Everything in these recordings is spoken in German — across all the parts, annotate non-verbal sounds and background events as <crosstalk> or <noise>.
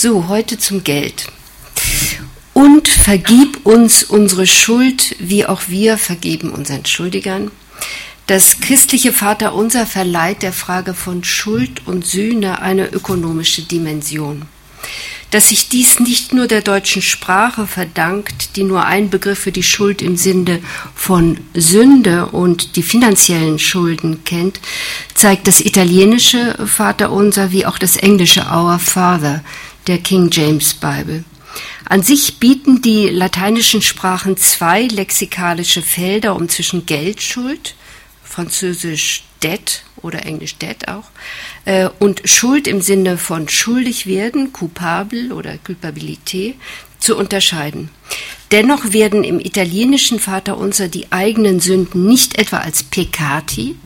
So, heute zum Geld. Und vergib uns unsere Schuld, wie auch wir vergeben unseren Schuldigern. Das christliche Vaterunser verleiht der Frage von Schuld und Sühne eine ökonomische Dimension. Dass sich dies nicht nur der deutschen Sprache verdankt, die nur einen Begriff für die Schuld im Sinne von Sünde und die finanziellen Schulden kennt, zeigt das italienische Vaterunser wie auch das englische Our Father, der King James Bible. An sich bieten die lateinischen Sprachen zwei lexikalische Felder, um zwischen Geldschuld, französisch debt oder englisch debt auch, äh, und Schuld im Sinne von schuldig werden, coupable oder culpabilité, zu unterscheiden. Dennoch werden im italienischen Vaterunser die eigenen Sünden nicht etwa als peccati,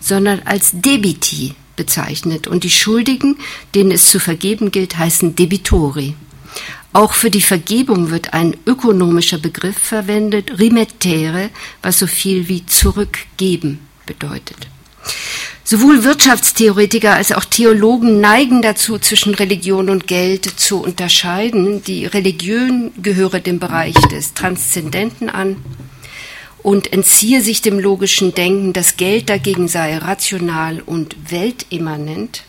sondern als debiti bezeichnet und die Schuldigen, denen es zu vergeben gilt, heißen Debitori. Auch für die Vergebung wird ein ökonomischer Begriff verwendet, rimettere, was so viel wie zurückgeben bedeutet. Sowohl Wirtschaftstheoretiker als auch Theologen neigen dazu, zwischen Religion und Geld zu unterscheiden. Die Religion gehöre dem Bereich des Transzendenten an und entziehe sich dem logischen Denken, das Geld dagegen sei rational und weltimmanent.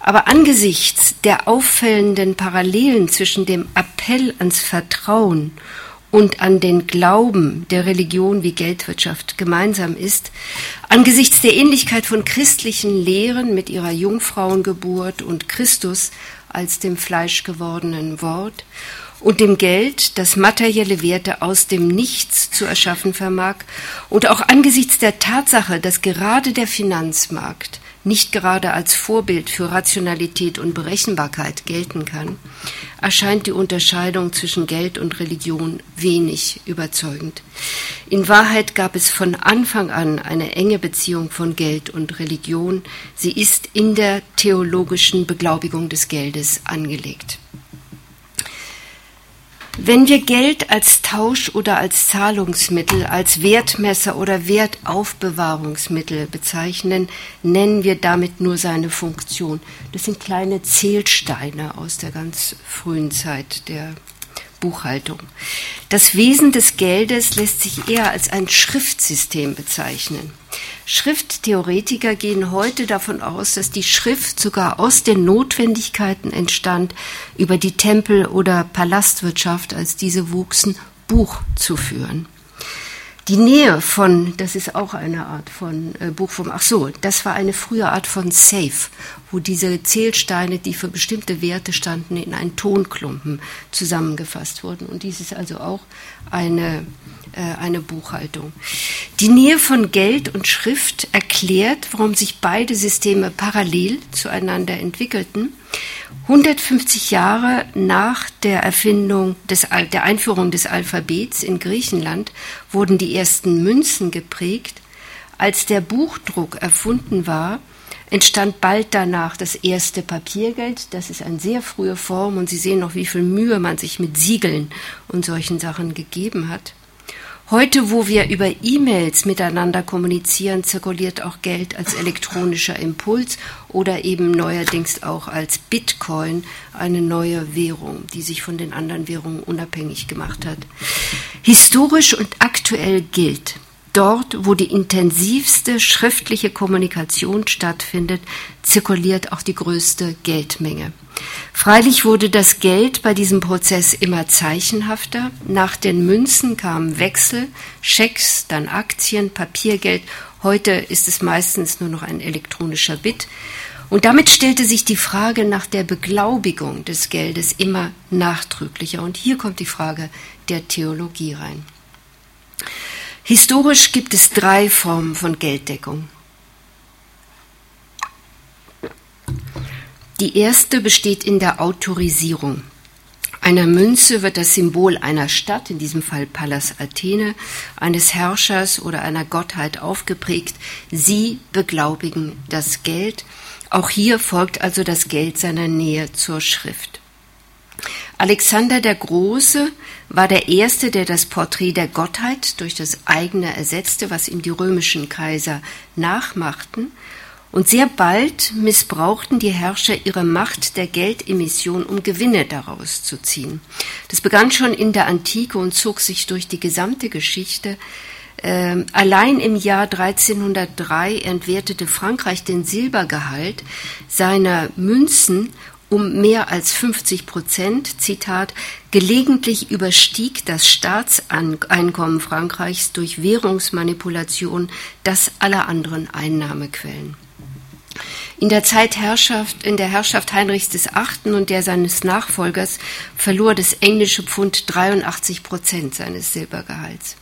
Aber angesichts der auffällenden Parallelen zwischen dem Appell ans Vertrauen und an den Glauben der Religion wie Geldwirtschaft gemeinsam ist, angesichts der Ähnlichkeit von christlichen Lehren mit ihrer Jungfrauengeburt und Christus als dem fleischgewordenen Wort und dem Geld, das materielle Werte aus dem Nichts zu erschaffen vermag, und auch angesichts der Tatsache, dass gerade der Finanzmarkt nicht gerade als Vorbild für Rationalität und Berechenbarkeit gelten kann, erscheint die Unterscheidung zwischen Geld und Religion wenig überzeugend. In Wahrheit gab es von Anfang an eine enge Beziehung von Geld und Religion. Sie ist in der theologischen Beglaubigung des Geldes angelegt. Wenn wir Geld als Tausch oder als Zahlungsmittel, als Wertmesser oder Wertaufbewahrungsmittel bezeichnen, nennen wir damit nur seine Funktion. Das sind kleine Zählsteine aus der ganz frühen Zeit der Buchhaltung. Das Wesen des Geldes lässt sich eher als ein Schriftsystem bezeichnen. Schrifttheoretiker gehen heute davon aus, dass die Schrift sogar aus den Notwendigkeiten entstand, über die Tempel- oder Palastwirtschaft, als diese wuchsen, Buch zu führen. Die Nähe von, das ist auch eine Art von äh, Buchform, ach so, das war eine frühe Art von Safe, wo diese Zählsteine, die für bestimmte Werte standen, in einen Tonklumpen zusammengefasst wurden. Und dies ist also auch eine, eine Buchhaltung. Die Nähe von Geld und Schrift erklärt, warum sich beide Systeme parallel zueinander entwickelten 150 Jahre nach der Erfindung des, der Einführung des Alphabets in Griechenland wurden die ersten Münzen geprägt. Als der Buchdruck erfunden war, entstand bald danach das erste Papiergeld. Das ist eine sehr frühe Form und Sie sehen noch, wie viel Mühe man sich mit Siegeln und solchen Sachen gegeben hat. Heute, wo wir über E-Mails miteinander kommunizieren, zirkuliert auch Geld als elektronischer Impuls oder eben neuerdings auch als Bitcoin, eine neue Währung, die sich von den anderen Währungen unabhängig gemacht hat. Historisch und aktuell gilt, Dort, wo die intensivste schriftliche Kommunikation stattfindet, zirkuliert auch die größte Geldmenge. Freilich wurde das Geld bei diesem Prozess immer zeichenhafter. Nach den Münzen kamen Wechsel, Schecks, dann Aktien, Papiergeld. Heute ist es meistens nur noch ein elektronischer Bit. Und damit stellte sich die Frage nach der Beglaubigung des Geldes immer nachdrücklicher. Und hier kommt die Frage der Theologie rein. Historisch gibt es drei Formen von Gelddeckung. Die erste besteht in der Autorisierung. Einer Münze wird das Symbol einer Stadt, in diesem Fall Pallas Athene, eines Herrschers oder einer Gottheit aufgeprägt. Sie beglaubigen das Geld. Auch hier folgt also das Geld seiner Nähe zur Schrift. Alexander der Große war der Erste, der das Porträt der Gottheit durch das eigene ersetzte, was ihm die römischen Kaiser nachmachten. Und sehr bald missbrauchten die Herrscher ihre Macht der Geldemission, um Gewinne daraus zu ziehen. Das begann schon in der Antike und zog sich durch die gesamte Geschichte. Ähm, allein im Jahr 1303 entwertete Frankreich den Silbergehalt seiner Münzen um mehr als 50 Prozent, Zitat, gelegentlich überstieg das Staatseinkommen Frankreichs durch Währungsmanipulation das aller anderen Einnahmequellen. In der Zeit Herrschaft, in der Herrschaft Heinrichs VIII. und der seines Nachfolgers verlor das englische Pfund 83 Prozent seines Silbergehalts.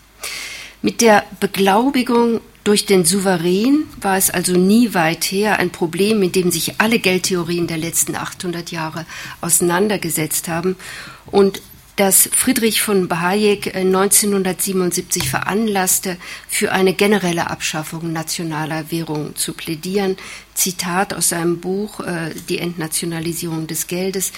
Mit der Beglaubigung durch den Souverän war es also nie weit her ein Problem, mit dem sich alle Geldtheorien der letzten 800 Jahre auseinandergesetzt haben und das Friedrich von Hayek 1977 äh, veranlasste, für eine generelle Abschaffung nationaler Währungen zu plädieren. Zitat aus seinem Buch äh, Die Entnationalisierung des Geldes.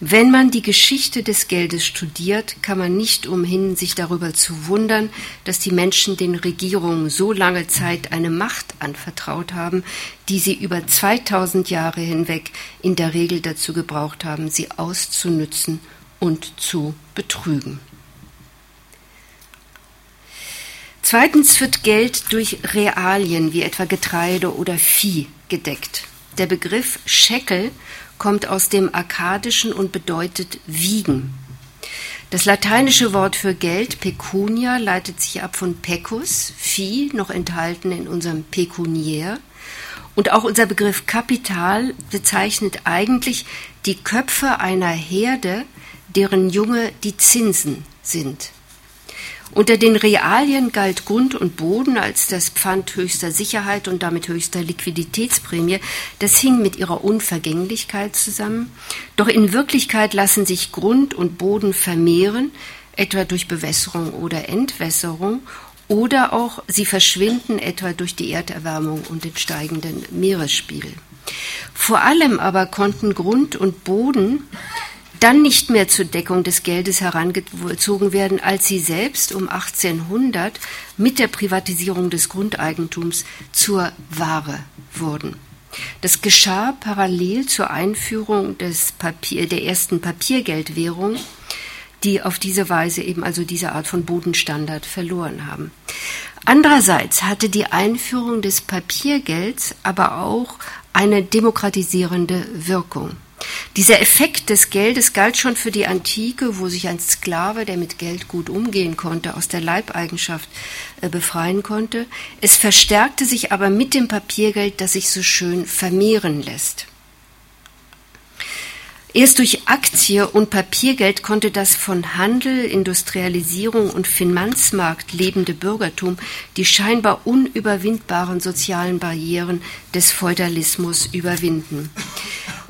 Wenn man die Geschichte des Geldes studiert, kann man nicht umhin, sich darüber zu wundern, dass die Menschen den Regierungen so lange Zeit eine Macht anvertraut haben, die sie über 2000 Jahre hinweg in der Regel dazu gebraucht haben, sie auszunützen und zu betrügen. Zweitens wird Geld durch Realien wie etwa Getreide oder Vieh gedeckt. Der Begriff Scheckel kommt aus dem Akkadischen und bedeutet wiegen. Das lateinische Wort für Geld, pecunia, leitet sich ab von pecus, Vieh, noch enthalten in unserem pecuniär. Und auch unser Begriff Kapital bezeichnet eigentlich die Köpfe einer Herde, deren Junge die Zinsen sind. Unter den Realien galt Grund und Boden als das Pfand höchster Sicherheit und damit höchster Liquiditätsprämie. Das hing mit ihrer Unvergänglichkeit zusammen. Doch in Wirklichkeit lassen sich Grund und Boden vermehren, etwa durch Bewässerung oder Entwässerung, oder auch sie verschwinden etwa durch die Erderwärmung und den steigenden Meeresspiegel. Vor allem aber konnten Grund und Boden dann nicht mehr zur Deckung des Geldes herangezogen werden, als sie selbst um 1800 mit der Privatisierung des Grundeigentums zur Ware wurden. Das geschah parallel zur Einführung des Papier, der ersten Papiergeldwährung, die auf diese Weise eben also diese Art von Bodenstandard verloren haben. Andererseits hatte die Einführung des Papiergelds aber auch eine demokratisierende Wirkung. Dieser Effekt des Geldes galt schon für die Antike, wo sich ein Sklave, der mit Geld gut umgehen konnte, aus der Leibeigenschaft äh, befreien konnte. Es verstärkte sich aber mit dem Papiergeld, das sich so schön vermehren lässt. Erst durch Aktie und Papiergeld konnte das von Handel, Industrialisierung und Finanzmarkt lebende Bürgertum die scheinbar unüberwindbaren sozialen Barrieren des Feudalismus überwinden.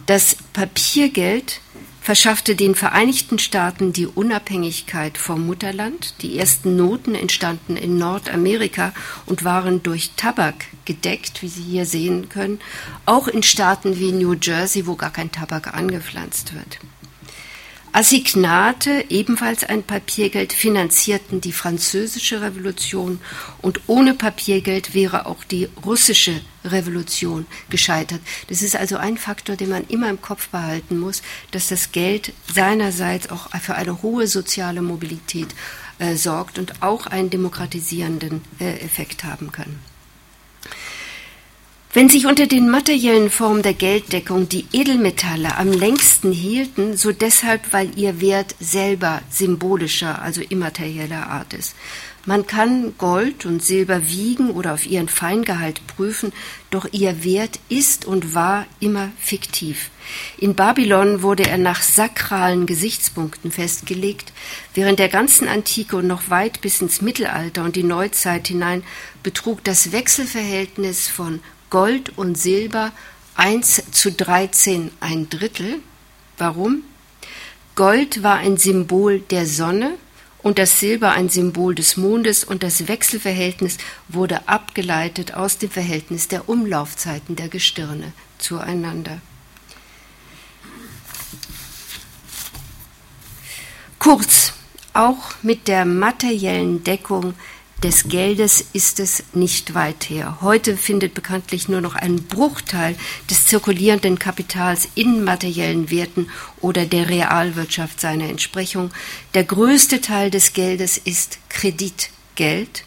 Das Papiergeld verschaffte den Vereinigten Staaten die Unabhängigkeit vom Mutterland. Die ersten Noten entstanden in Nordamerika und waren durch Tabak gedeckt, wie Sie hier sehen können, auch in Staaten wie New Jersey, wo gar kein Tabak angepflanzt wird. Assignate, ebenfalls ein Papiergeld, finanzierten die französische Revolution und ohne Papiergeld wäre auch die russische Revolution gescheitert. Das ist also ein Faktor, den man immer im Kopf behalten muss, dass das Geld seinerseits auch für eine hohe soziale Mobilität äh, sorgt und auch einen demokratisierenden äh, Effekt haben kann. Wenn sich unter den materiellen Formen der Gelddeckung die Edelmetalle am längsten hielten, so deshalb, weil ihr Wert selber symbolischer, also immaterieller Art ist. Man kann Gold und Silber wiegen oder auf ihren Feingehalt prüfen, doch ihr Wert ist und war immer fiktiv. In Babylon wurde er nach sakralen Gesichtspunkten festgelegt, während der ganzen Antike und noch weit bis ins Mittelalter und die Neuzeit hinein betrug das Wechselverhältnis von Gold und Silber 1 zu 13 ein Drittel. Warum? Gold war ein Symbol der Sonne und das Silber ein Symbol des Mondes und das Wechselverhältnis wurde abgeleitet aus dem Verhältnis der Umlaufzeiten der Gestirne zueinander. Kurz, auch mit der materiellen Deckung des Geldes ist es nicht weit her. Heute findet bekanntlich nur noch ein Bruchteil des zirkulierenden Kapitals in materiellen Werten oder der Realwirtschaft seine Entsprechung. Der größte Teil des Geldes ist Kreditgeld.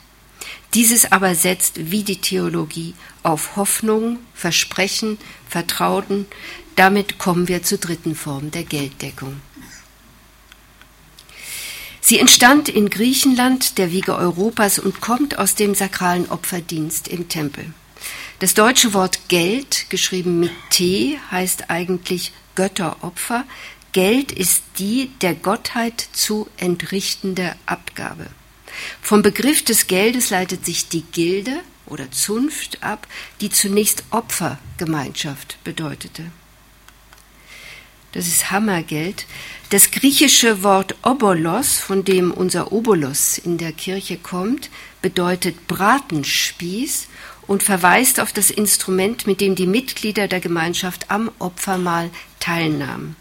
Dieses aber setzt wie die Theologie auf Hoffnung, Versprechen, Vertrauten. Damit kommen wir zur dritten Form der Gelddeckung. Sie entstand in Griechenland, der Wiege Europas, und kommt aus dem sakralen Opferdienst im Tempel. Das deutsche Wort Geld, geschrieben mit T, heißt eigentlich Götteropfer. Geld ist die der Gottheit zu entrichtende Abgabe. Vom Begriff des Geldes leitet sich die Gilde oder Zunft ab, die zunächst Opfergemeinschaft bedeutete. Das ist Hammergeld. Das griechische Wort Obolos, von dem unser Obolos in der Kirche kommt, bedeutet Bratenspieß und verweist auf das Instrument, mit dem die Mitglieder der Gemeinschaft am Opfermahl teilnahmen.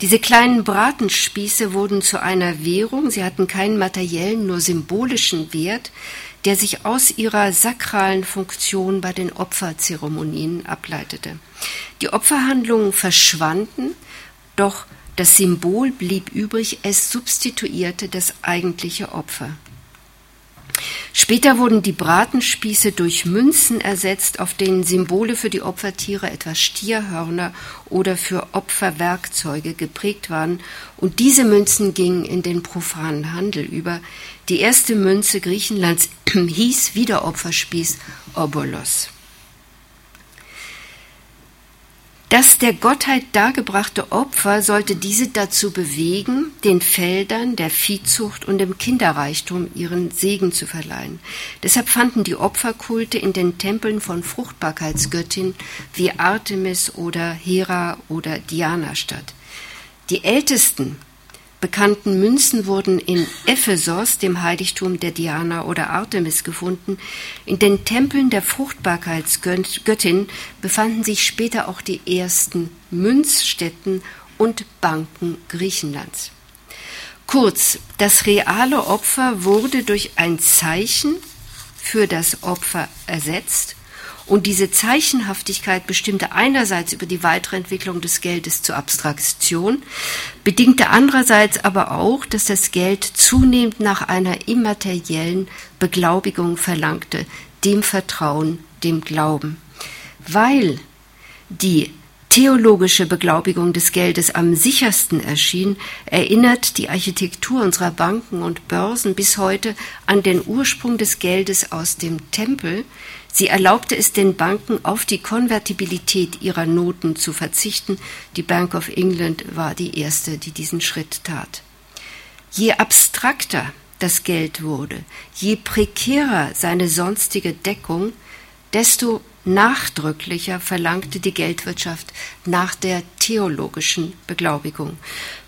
Diese kleinen Bratenspieße wurden zu einer Währung, sie hatten keinen materiellen, nur symbolischen Wert, der sich aus ihrer sakralen Funktion bei den Opferzeremonien ableitete. Die Opferhandlungen verschwanden, doch das Symbol blieb übrig, es substituierte das eigentliche Opfer. Später wurden die Bratenspieße durch Münzen ersetzt, auf denen Symbole für die Opfertiere, etwa Stierhörner oder für Opferwerkzeuge geprägt waren, und diese Münzen gingen in den profanen Handel über. Die erste Münze Griechenlands <clears throat> hieß Wiederopferspieß Obolos. Das der Gottheit dargebrachte Opfer sollte diese dazu bewegen, den Feldern, der Viehzucht und dem Kinderreichtum ihren Segen zu verleihen. Deshalb fanden die Opferkulte in den Tempeln von Fruchtbarkeitsgöttinnen wie Artemis oder Hera oder Diana statt. Die ältesten bekannten Münzen wurden in Ephesos, dem Heiligtum der Diana oder Artemis, gefunden. In den Tempeln der Fruchtbarkeitsgöttin befanden sich später auch die ersten Münzstätten und Banken Griechenlands. Kurz, das reale Opfer wurde durch ein Zeichen für das Opfer ersetzt und diese Zeichenhaftigkeit bestimmte einerseits über die weitere Entwicklung des Geldes zur Abstraktion, bedingte andererseits aber auch, dass das Geld zunehmend nach einer immateriellen Beglaubigung verlangte, dem Vertrauen, dem Glauben. Weil die theologische Beglaubigung des Geldes am sichersten erschien, erinnert die Architektur unserer Banken und Börsen bis heute an den Ursprung des Geldes aus dem Tempel, Sie erlaubte es den Banken, auf die Konvertibilität ihrer Noten zu verzichten. Die Bank of England war die erste, die diesen Schritt tat. Je abstrakter das Geld wurde, je prekärer seine sonstige Deckung, desto nachdrücklicher verlangte die Geldwirtschaft nach der theologischen Beglaubigung.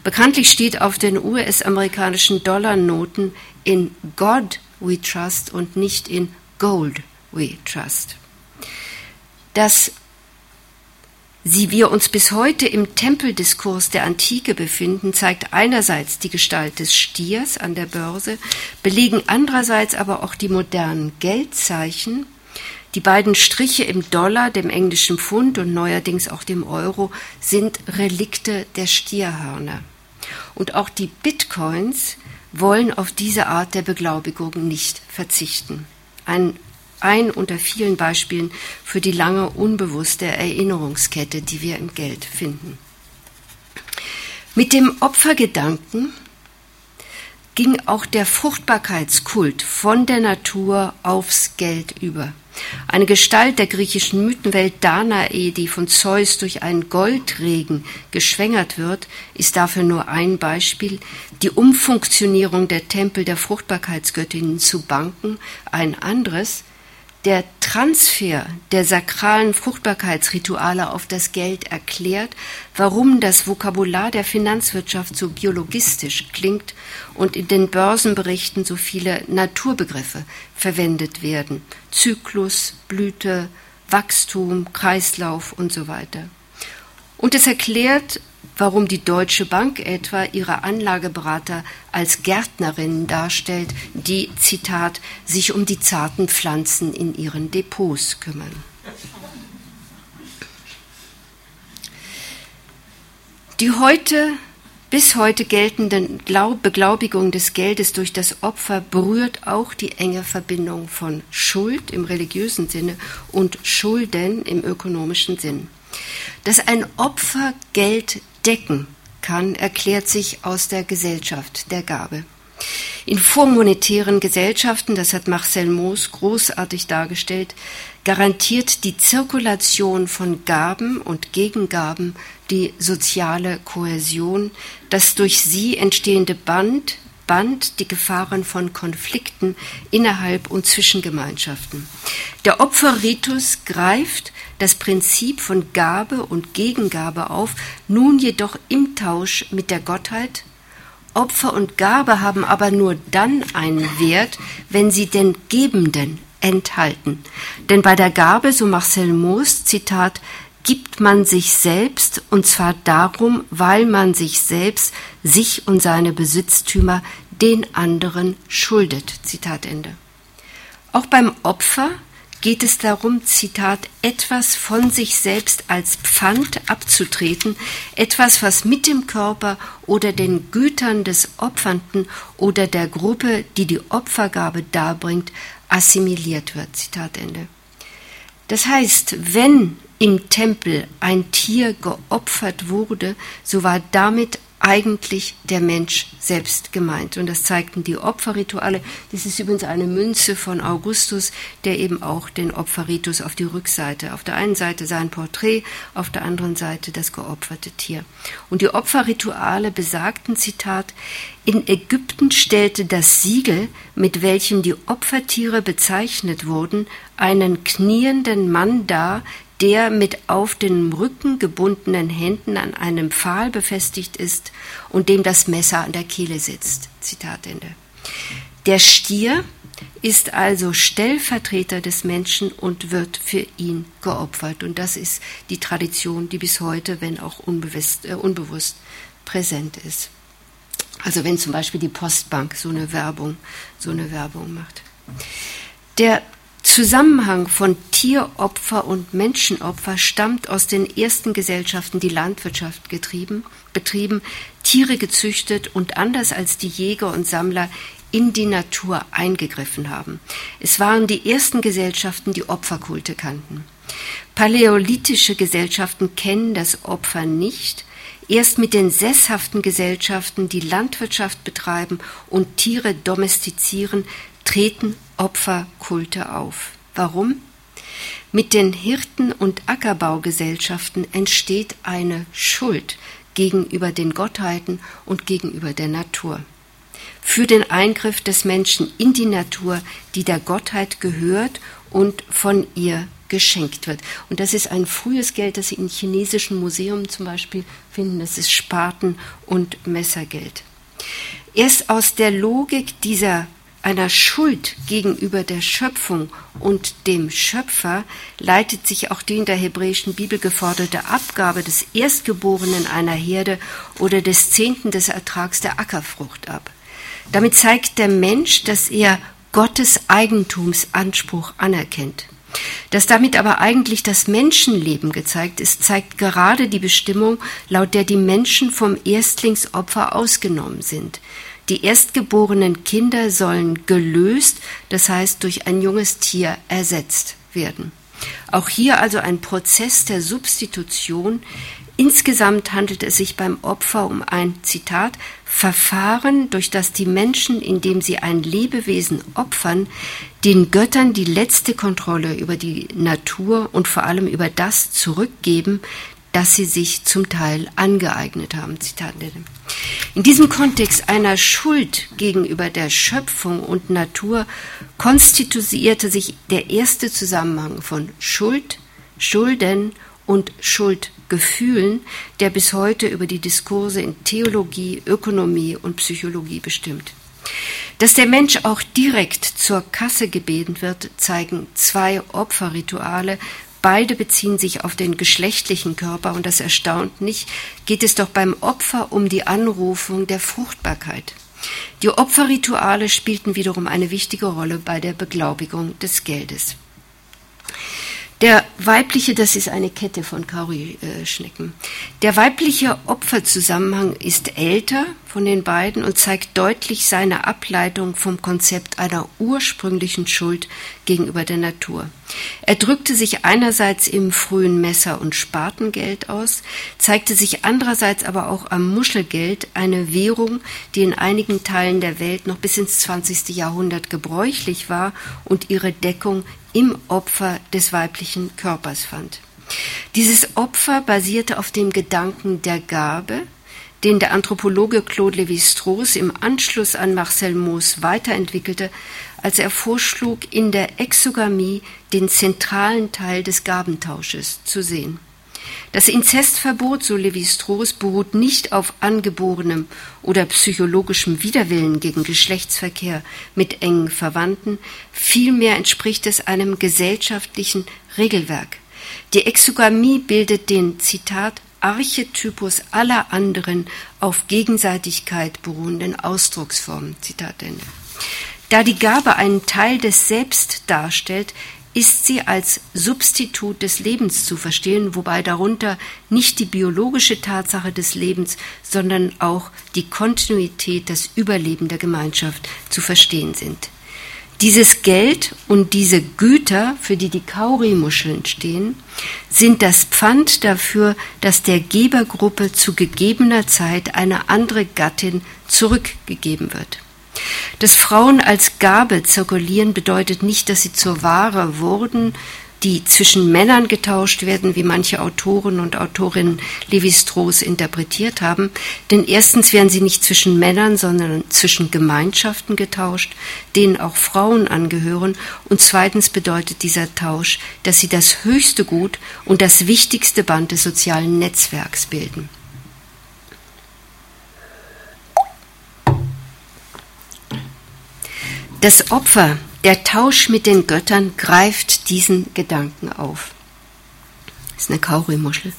Bekanntlich steht auf den US-amerikanischen Dollarnoten in God we trust und nicht in Gold we trust. Dass sie wir uns bis heute im Tempeldiskurs der Antike befinden, zeigt einerseits die Gestalt des Stiers an der Börse, belegen andererseits aber auch die modernen Geldzeichen. Die beiden Striche im Dollar, dem englischen Pfund und neuerdings auch dem Euro sind Relikte der Stierhörner. Und auch die Bitcoins wollen auf diese Art der Beglaubigung nicht verzichten. Ein ein unter vielen Beispielen für die lange unbewusste Erinnerungskette, die wir im Geld finden. Mit dem Opfergedanken ging auch der Fruchtbarkeitskult von der Natur aufs Geld über. Eine Gestalt der griechischen Mythenwelt Danae, die von Zeus durch einen Goldregen geschwängert wird, ist dafür nur ein Beispiel. Die Umfunktionierung der Tempel der Fruchtbarkeitsgöttinnen zu Banken ein anderes der Transfer der sakralen Fruchtbarkeitsrituale auf das Geld erklärt, warum das Vokabular der Finanzwirtschaft so biologistisch klingt und in den Börsenberichten so viele Naturbegriffe verwendet werden. Zyklus, Blüte, Wachstum, Kreislauf und so weiter. Und es erklärt warum die Deutsche Bank etwa ihre Anlageberater als Gärtnerinnen darstellt, die, Zitat, sich um die zarten Pflanzen in ihren Depots kümmern. Die heute bis heute geltenden Beglaubigung des Geldes durch das Opfer berührt auch die enge Verbindung von Schuld im religiösen Sinne und Schulden im ökonomischen Sinn. Dass ein Opfer Geld decken kann, erklärt sich aus der Gesellschaft der Gabe. In vormonetären Gesellschaften, das hat Marcel Moos großartig dargestellt, garantiert die Zirkulation von Gaben und Gegengaben die soziale Kohäsion, das durch sie entstehende Band, Band die Gefahren von Konflikten innerhalb und zwischen Gemeinschaften. Der Opferritus greift das Prinzip von Gabe und Gegengabe auf, nun jedoch im Tausch mit der Gottheit. Opfer und Gabe haben aber nur dann einen Wert, wenn sie den Gebenden enthalten. Denn bei der Gabe, so Marcel Moos, Zitat, gibt man sich selbst, und zwar darum, weil man sich selbst, sich und seine Besitztümer den anderen schuldet. Zitat Ende. Auch beim Opfer geht es darum, Zitat, etwas von sich selbst als Pfand abzutreten, etwas, was mit dem Körper oder den Gütern des Opfernden oder der Gruppe, die die Opfergabe darbringt, assimiliert wird. Zitat Ende. Das heißt, wenn im Tempel ein Tier geopfert wurde, so war damit eigentlich der Mensch selbst gemeint. Und das zeigten die Opferrituale. Das ist übrigens eine Münze von Augustus, der eben auch den Opferritus auf die Rückseite, auf der einen Seite sein Porträt, auf der anderen Seite das geopferte Tier. Und die Opferrituale besagten, Zitat, in Ägypten stellte das Siegel, mit welchem die Opfertiere bezeichnet wurden, einen knienden Mann dar, der mit auf den Rücken gebundenen Händen an einem Pfahl befestigt ist und dem das Messer an der Kehle sitzt. Zitat Ende. Der Stier ist also Stellvertreter des Menschen und wird für ihn geopfert. Und das ist die Tradition, die bis heute, wenn auch unbewusst, äh, unbewusst präsent ist. Also wenn zum Beispiel die Postbank so eine Werbung, so eine Werbung macht. Der Zusammenhang von Tieropfer und Menschenopfer stammt aus den ersten Gesellschaften, die Landwirtschaft getrieben, betrieben, Tiere gezüchtet und anders als die Jäger und Sammler in die Natur eingegriffen haben. Es waren die ersten Gesellschaften, die Opferkulte kannten. Paläolithische Gesellschaften kennen das Opfer nicht. Erst mit den sesshaften Gesellschaften, die Landwirtschaft betreiben und Tiere domestizieren, treten Opferkulte auf. Warum? Mit den Hirten- und Ackerbaugesellschaften entsteht eine Schuld gegenüber den Gottheiten und gegenüber der Natur. Für den Eingriff des Menschen in die Natur, die der Gottheit gehört und von ihr geschenkt wird. Und das ist ein frühes Geld, das Sie in chinesischen Museen zum Beispiel finden. Das ist Spaten- und Messergeld. Erst aus der Logik dieser einer Schuld gegenüber der Schöpfung und dem Schöpfer leitet sich auch die in der hebräischen Bibel geforderte Abgabe des Erstgeborenen einer Herde oder des Zehnten des Ertrags der Ackerfrucht ab. Damit zeigt der Mensch, dass er Gottes Eigentumsanspruch anerkennt. Dass damit aber eigentlich das Menschenleben gezeigt ist, zeigt gerade die Bestimmung, laut der die Menschen vom Erstlingsopfer ausgenommen sind. Die erstgeborenen Kinder sollen gelöst, das heißt durch ein junges Tier ersetzt werden. Auch hier also ein Prozess der Substitution. Insgesamt handelt es sich beim Opfer um ein Zitat Verfahren, durch das die Menschen, indem sie ein Lebewesen opfern, den Göttern die letzte Kontrolle über die Natur und vor allem über das zurückgeben, das sie sich zum Teil angeeignet haben. Zitat Ende. In diesem Kontext einer Schuld gegenüber der Schöpfung und Natur konstituierte sich der erste Zusammenhang von Schuld, Schulden und Schuldgefühlen, der bis heute über die Diskurse in Theologie, Ökonomie und Psychologie bestimmt. Dass der Mensch auch direkt zur Kasse gebeten wird, zeigen zwei Opferrituale, beide beziehen sich auf den geschlechtlichen Körper und das erstaunt nicht, geht es doch beim Opfer um die Anrufung der Fruchtbarkeit. Die Opferrituale spielten wiederum eine wichtige Rolle bei der Beglaubigung des Geldes. Der weibliche, das ist eine Kette von Kauri-Schnecken. Der weibliche Opferzusammenhang ist älter von den beiden und zeigt deutlich seine Ableitung vom Konzept einer ursprünglichen Schuld gegenüber der Natur. Er drückte sich einerseits im frühen Messer- und Spartengeld aus, zeigte sich andererseits aber auch am Muschelgeld, eine Währung, die in einigen Teilen der Welt noch bis ins 20. Jahrhundert gebräuchlich war und ihre Deckung im Opfer des weiblichen Körpers fand. Dieses Opfer basierte auf dem Gedanken der Gabe, den der Anthropologe Claude Lévi-Strauss im Anschluss an Marcel Mauss weiterentwickelte, als er vorschlug, in der Exogamie den zentralen Teil des Gabentausches zu sehen. Das Inzestverbot, so Levi-Strauss, beruht nicht auf angeborenem oder psychologischem Widerwillen gegen Geschlechtsverkehr mit engen Verwandten, vielmehr entspricht es einem gesellschaftlichen Regelwerk. Die Exogamie bildet den, Zitat, Archetypus aller anderen auf Gegenseitigkeit beruhenden Ausdrucksformen. Zitat Ende. Da die Gabe einen Teil des Selbst darstellt, ist sie als Substitut des Lebens zu verstehen, wobei darunter nicht die biologische Tatsache des Lebens, sondern auch die Kontinuität, das Überleben der Gemeinschaft zu verstehen sind. Dieses Geld und diese Güter, für die die Kauri-Muscheln stehen, sind das Pfand dafür, dass der Gebergruppe zu gegebener Zeit eine andere Gattin zurückgegeben wird. Dass Frauen als Gabe zirkulieren, bedeutet nicht, dass sie zur Ware wurden, die zwischen Männern getauscht werden, wie manche Autoren und Autorinnen Levi-Strauss interpretiert haben. Denn erstens werden sie nicht zwischen Männern, sondern zwischen Gemeinschaften getauscht, denen auch Frauen angehören. Und zweitens bedeutet dieser Tausch, dass sie das höchste Gut und das wichtigste Band des sozialen Netzwerks bilden. Das Opfer, der Tausch mit den Göttern greift diesen Gedanken auf. Das ist eine Kaurimuschel.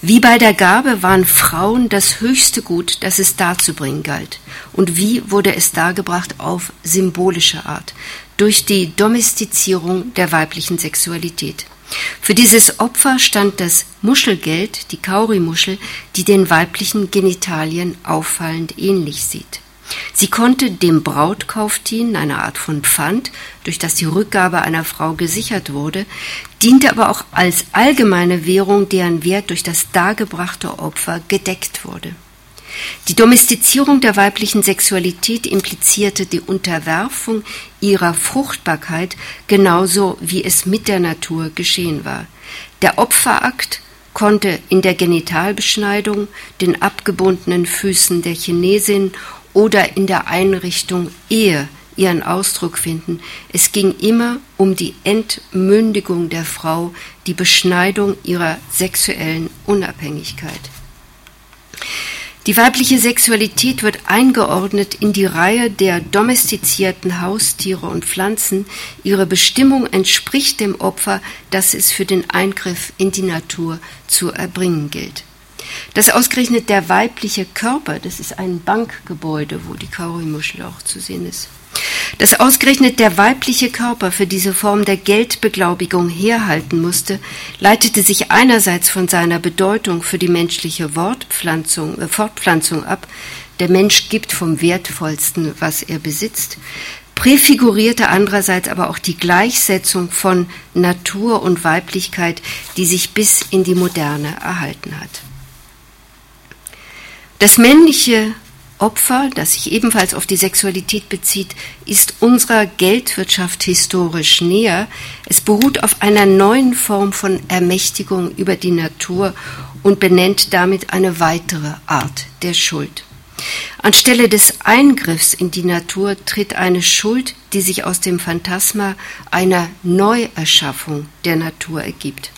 Wie bei der Gabe waren Frauen das höchste Gut, das es darzubringen galt. Und wie wurde es dargebracht auf symbolische Art? Durch die Domestizierung der weiblichen Sexualität. Für dieses Opfer stand das Muschelgeld, die Kaurimuschel, die den weiblichen Genitalien auffallend ähnlich sieht. Sie konnte dem Brautkauf dienen, eine Art von Pfand, durch das die Rückgabe einer Frau gesichert wurde, diente aber auch als allgemeine Währung, deren Wert durch das dargebrachte Opfer gedeckt wurde. Die Domestizierung der weiblichen Sexualität implizierte die Unterwerfung ihrer Fruchtbarkeit genauso wie es mit der Natur geschehen war. Der Opferakt konnte in der Genitalbeschneidung, den abgebundenen Füßen der Chinesin oder in der Einrichtung Ehe ihren Ausdruck finden. Es ging immer um die Entmündigung der Frau, die Beschneidung ihrer sexuellen Unabhängigkeit. Die weibliche Sexualität wird eingeordnet in die Reihe der domestizierten Haustiere und Pflanzen. Ihre Bestimmung entspricht dem Opfer, das es für den Eingriff in die Natur zu erbringen gilt. Dass ausgerechnet der weibliche Körper, das ist ein Bankgebäude, wo die Kaurimuschel auch zu sehen ist, dass ausgerechnet der weibliche Körper für diese Form der Geldbeglaubigung herhalten musste, leitete sich einerseits von seiner Bedeutung für die menschliche Wortpflanzung, äh, Fortpflanzung ab, der Mensch gibt vom Wertvollsten, was er besitzt, präfigurierte andererseits aber auch die Gleichsetzung von Natur und Weiblichkeit, die sich bis in die Moderne erhalten hat. Das männliche Opfer, das sich ebenfalls auf die Sexualität bezieht, ist unserer Geldwirtschaft historisch näher. Es beruht auf einer neuen Form von Ermächtigung über die Natur und benennt damit eine weitere Art der Schuld. Anstelle des Eingriffs in die Natur tritt eine Schuld, die sich aus dem Phantasma einer Neuerschaffung der Natur ergibt.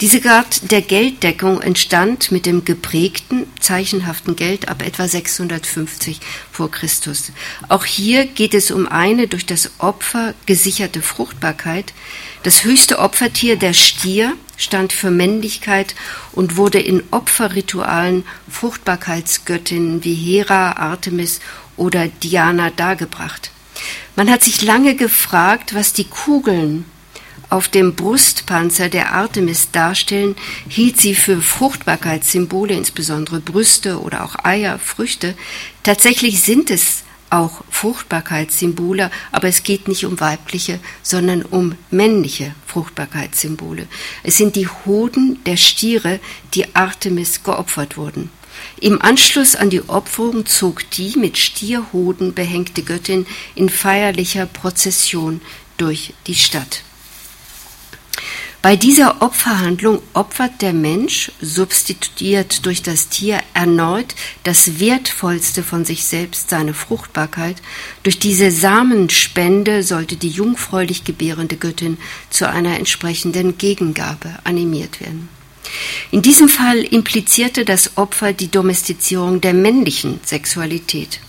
Diese Art der Gelddeckung entstand mit dem geprägten, zeichenhaften Geld ab etwa 650 vor Christus. Auch hier geht es um eine durch das Opfer gesicherte Fruchtbarkeit. Das höchste Opfertier, der Stier, stand für Männlichkeit und wurde in Opferritualen Fruchtbarkeitsgöttinnen wie Hera, Artemis oder Diana dargebracht. Man hat sich lange gefragt, was die Kugeln auf dem Brustpanzer der Artemis darstellen, hielt sie für Fruchtbarkeitssymbole, insbesondere Brüste oder auch Eier, Früchte. Tatsächlich sind es auch Fruchtbarkeitssymbole, aber es geht nicht um weibliche, sondern um männliche Fruchtbarkeitssymbole. Es sind die Hoden der Stiere, die Artemis geopfert wurden. Im Anschluss an die Opferung zog die mit Stierhoden behängte Göttin in feierlicher Prozession durch die Stadt. Bei dieser Opferhandlung opfert der Mensch, substituiert durch das Tier, erneut das Wertvollste von sich selbst, seine Fruchtbarkeit. Durch diese Samenspende sollte die jungfräulich gebärende Göttin zu einer entsprechenden Gegengabe animiert werden. In diesem Fall implizierte das Opfer die Domestizierung der männlichen Sexualität.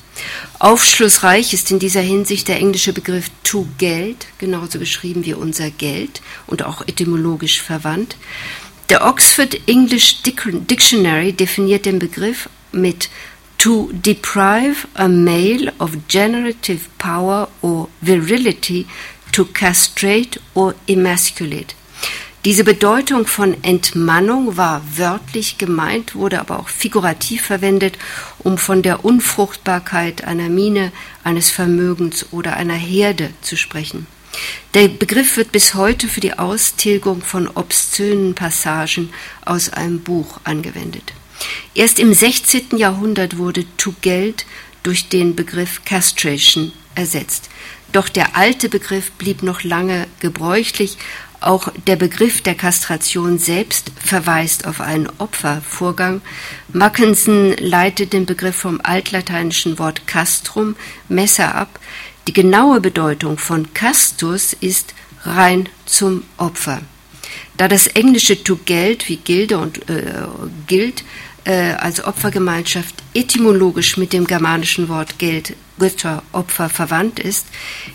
Aufschlussreich ist in dieser Hinsicht der englische Begriff to Geld, genauso geschrieben wie unser Geld und auch etymologisch verwandt. Der Oxford English Dictionary definiert den Begriff mit to deprive a male of generative power or virility, to castrate or emasculate. Diese Bedeutung von Entmannung war wörtlich gemeint, wurde aber auch figurativ verwendet, um von der Unfruchtbarkeit einer Mine, eines Vermögens oder einer Herde zu sprechen. Der Begriff wird bis heute für die Austilgung von obszönen Passagen aus einem Buch angewendet. Erst im 16. Jahrhundert wurde to Geld durch den Begriff Castration ersetzt. Doch der alte Begriff blieb noch lange gebräuchlich auch der Begriff der Kastration selbst verweist auf einen Opfervorgang. Mackensen leitet den Begriff vom altlateinischen Wort castrum, Messer ab. Die genaue Bedeutung von castus ist rein zum Opfer. Da das englische to Geld wie Gilde und äh, gilt äh, als Opfergemeinschaft etymologisch mit dem germanischen Wort Geld, Götter, Opfer verwandt ist,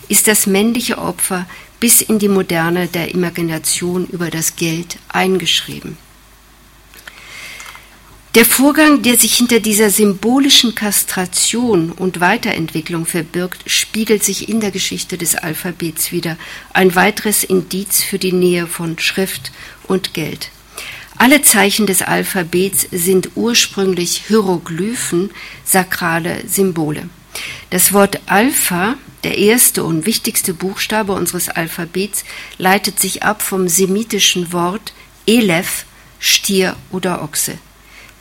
ist das männliche Opfer bis in die Moderne der Imagination über das Geld eingeschrieben. Der Vorgang, der sich hinter dieser symbolischen Kastration und Weiterentwicklung verbirgt, spiegelt sich in der Geschichte des Alphabets wieder, ein weiteres Indiz für die Nähe von Schrift und Geld. Alle Zeichen des Alphabets sind ursprünglich Hieroglyphen, sakrale Symbole. Das Wort Alpha, der erste und wichtigste Buchstabe unseres Alphabets, leitet sich ab vom semitischen Wort Elef, Stier oder Ochse.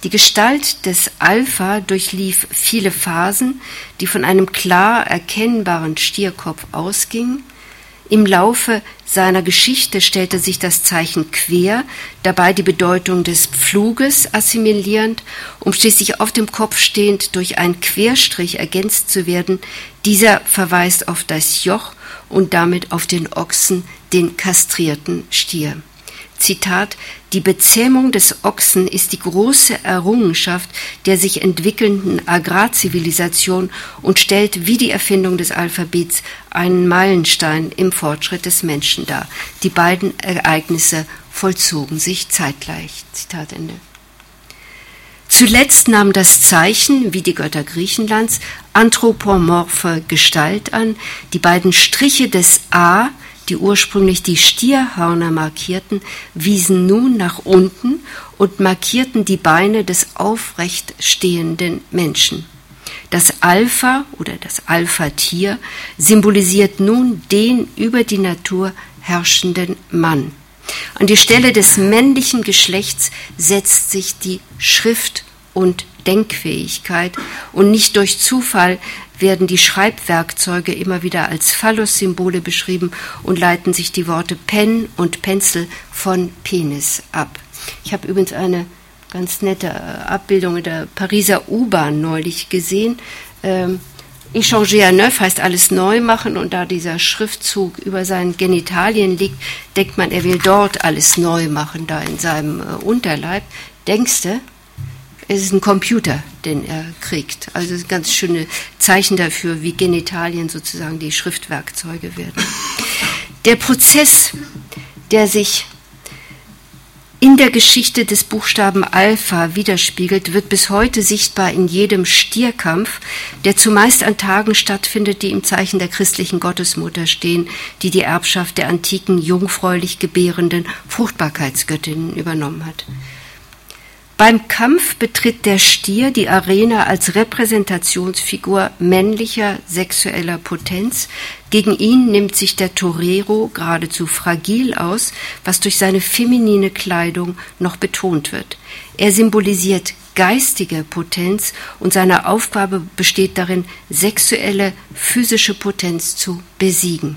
Die Gestalt des Alpha durchlief viele Phasen, die von einem klar erkennbaren Stierkopf ausgingen, im Laufe seiner Geschichte stellte sich das Zeichen quer, dabei die Bedeutung des Pfluges assimilierend, um schließlich auf dem Kopf stehend durch einen Querstrich ergänzt zu werden. Dieser verweist auf das Joch und damit auf den Ochsen, den kastrierten Stier. Zitat, die Bezähmung des Ochsen ist die große Errungenschaft der sich entwickelnden Agrarzivilisation und stellt wie die Erfindung des Alphabets einen Meilenstein im Fortschritt des Menschen dar. Die beiden Ereignisse vollzogen sich zeitgleich. Zitat Ende. Zuletzt nahm das Zeichen, wie die Götter Griechenlands, anthropomorphe Gestalt an. Die beiden Striche des A die ursprünglich die Stierhörner markierten, wiesen nun nach unten und markierten die Beine des aufrecht stehenden Menschen. Das Alpha oder das Alpha-Tier symbolisiert nun den über die Natur herrschenden Mann. An die Stelle des männlichen Geschlechts setzt sich die Schrift und Denkfähigkeit und nicht durch Zufall werden die Schreibwerkzeuge immer wieder als Phallus-Symbole beschrieben und leiten sich die Worte Pen und Pencil von Penis ab. Ich habe übrigens eine ganz nette äh, Abbildung in der Pariser U-Bahn neulich gesehen. Ähm, Échanger à neuf heißt alles neu machen und da dieser Schriftzug über seinen Genitalien liegt, denkt man, er will dort alles neu machen, da in seinem äh, Unterleib. Denkst du? Es ist ein Computer, den er kriegt. Also ein ganz schöne Zeichen dafür, wie Genitalien sozusagen die Schriftwerkzeuge werden. Der Prozess, der sich in der Geschichte des Buchstaben Alpha widerspiegelt, wird bis heute sichtbar in jedem Stierkampf, der zumeist an Tagen stattfindet, die im Zeichen der christlichen Gottesmutter stehen, die die Erbschaft der antiken jungfräulich gebärenden Fruchtbarkeitsgöttinnen übernommen hat. Beim Kampf betritt der Stier die Arena als Repräsentationsfigur männlicher sexueller Potenz. Gegen ihn nimmt sich der Torero geradezu fragil aus, was durch seine feminine Kleidung noch betont wird. Er symbolisiert geistige Potenz und seine Aufgabe besteht darin, sexuelle, physische Potenz zu besiegen.